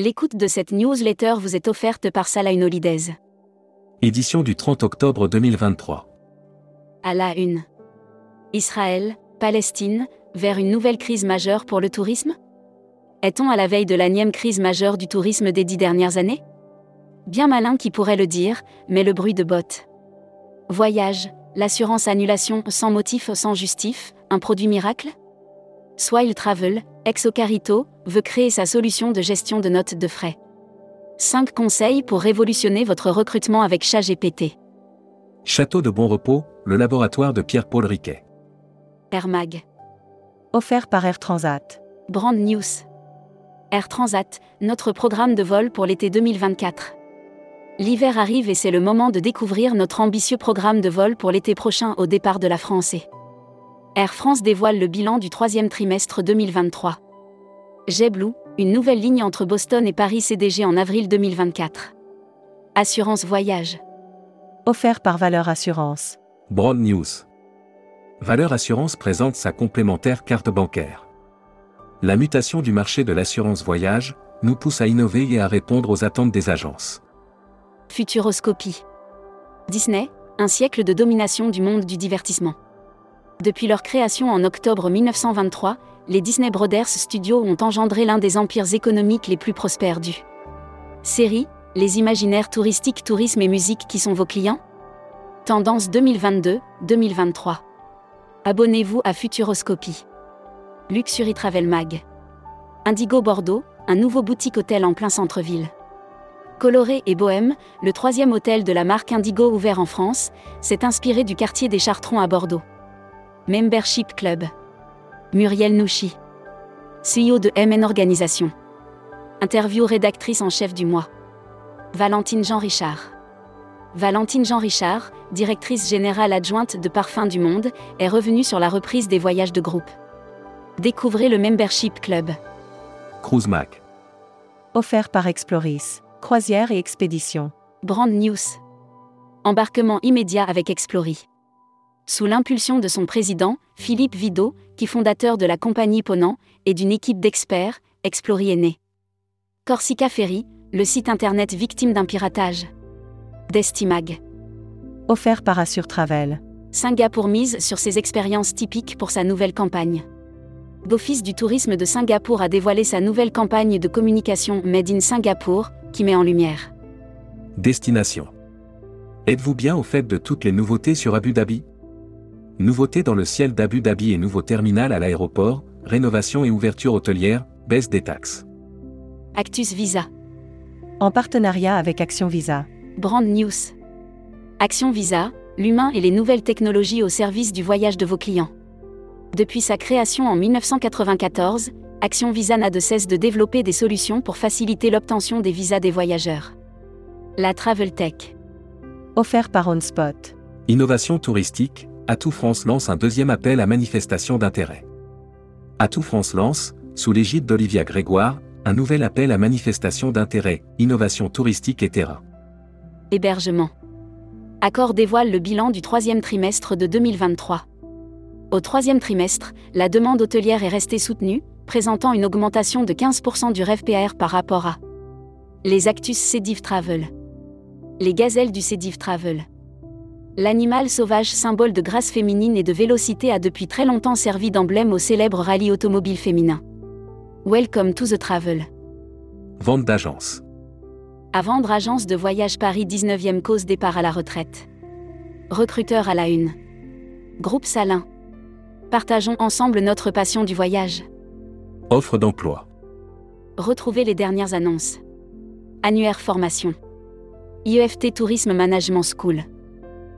L'écoute de cette newsletter vous est offerte par Salah Holidays. Édition du 30 octobre 2023. À la une. Israël, Palestine, vers une nouvelle crise majeure pour le tourisme? Est-on à la veille de la nième crise majeure du tourisme des dix dernières années? Bien malin qui pourrait le dire, mais le bruit de bottes. Voyage, l'assurance annulation sans motif sans justif, un produit miracle? Swile Travel, Exocarito, veut créer sa solution de gestion de notes de frais. 5 conseils pour révolutionner votre recrutement avec ChatGPT. Château de Bon Repos, le laboratoire de Pierre-Paul Riquet. Air Mag. Offert par Air Transat. Brand News. Air Transat, notre programme de vol pour l'été 2024. L'hiver arrive et c'est le moment de découvrir notre ambitieux programme de vol pour l'été prochain au départ de la France. Air France dévoile le bilan du troisième trimestre 2023. JetBlue, une nouvelle ligne entre Boston et Paris CDG en avril 2024. Assurance Voyage. Offert par Valeur Assurance. Broad News. Valeur Assurance présente sa complémentaire carte bancaire. La mutation du marché de l'assurance voyage nous pousse à innover et à répondre aux attentes des agences. Futuroscopie. Disney, un siècle de domination du monde du divertissement. Depuis leur création en octobre 1923, les Disney Brothers Studios ont engendré l'un des empires économiques les plus prospères du série, les imaginaires touristiques, tourisme et musique qui sont vos clients? Tendance 2022-2023. Abonnez-vous à Futuroscopie. Luxury Travel Mag. Indigo Bordeaux, un nouveau boutique hôtel en plein centre-ville. Coloré et bohème, le troisième hôtel de la marque Indigo ouvert en France, s'est inspiré du quartier des Chartrons à Bordeaux. Membership Club. Muriel Nouchi. CEO de MN Organisation. Interview rédactrice en chef du mois. Valentine Jean-Richard. Valentine Jean-Richard, directrice générale adjointe de Parfums du Monde, est revenue sur la reprise des voyages de groupe. Découvrez le Membership Club. Cruise Mac. Offert par Exploris. Croisière et expédition. Brand News. Embarquement immédiat avec Explori sous l'impulsion de son président, Philippe Vidot, qui fondateur de la compagnie Ponant, et d'une équipe d'experts, Explori est né. Corsica Ferry, le site internet victime d'un piratage. Destimag. Offert par Assure Travel. Singapour mise sur ses expériences typiques pour sa nouvelle campagne. L'Office du tourisme de Singapour a dévoilé sa nouvelle campagne de communication Made in Singapour, qui met en lumière. Destination. Êtes-vous bien au fait de toutes les nouveautés sur Abu Dhabi? Nouveautés dans le ciel d'Abu Dhabi et nouveau terminal à l'aéroport, rénovation et ouverture hôtelière, baisse des taxes. Actus Visa. En partenariat avec Action Visa. Brand News. Action Visa, l'humain et les nouvelles technologies au service du voyage de vos clients. Depuis sa création en 1994, Action Visa n'a de cesse de développer des solutions pour faciliter l'obtention des visas des voyageurs. La Travel Tech. Offert par OnSpot. Innovation touristique, Atout France lance un deuxième appel à manifestation d'intérêt. Atout France lance, sous l'égide d'Olivia Grégoire, un nouvel appel à manifestation d'intérêt, innovation touristique et terrain. Hébergement. Accord dévoile le bilan du troisième trimestre de 2023. Au troisième trimestre, la demande hôtelière est restée soutenue, présentant une augmentation de 15% du REVPAR par rapport à les Actus Cédiv Travel. Les gazelles du Cédiv Travel. L'animal sauvage symbole de grâce féminine et de vélocité a depuis très longtemps servi d'emblème au célèbre rallye automobile féminin. Welcome to the travel. Vente d'agence. À vendre agence de voyage Paris 19e cause départ à la retraite. Recruteur à la une. Groupe Salin. Partageons ensemble notre passion du voyage. Offre d'emploi. Retrouvez les dernières annonces. Annuaire formation. IEFT Tourisme Management School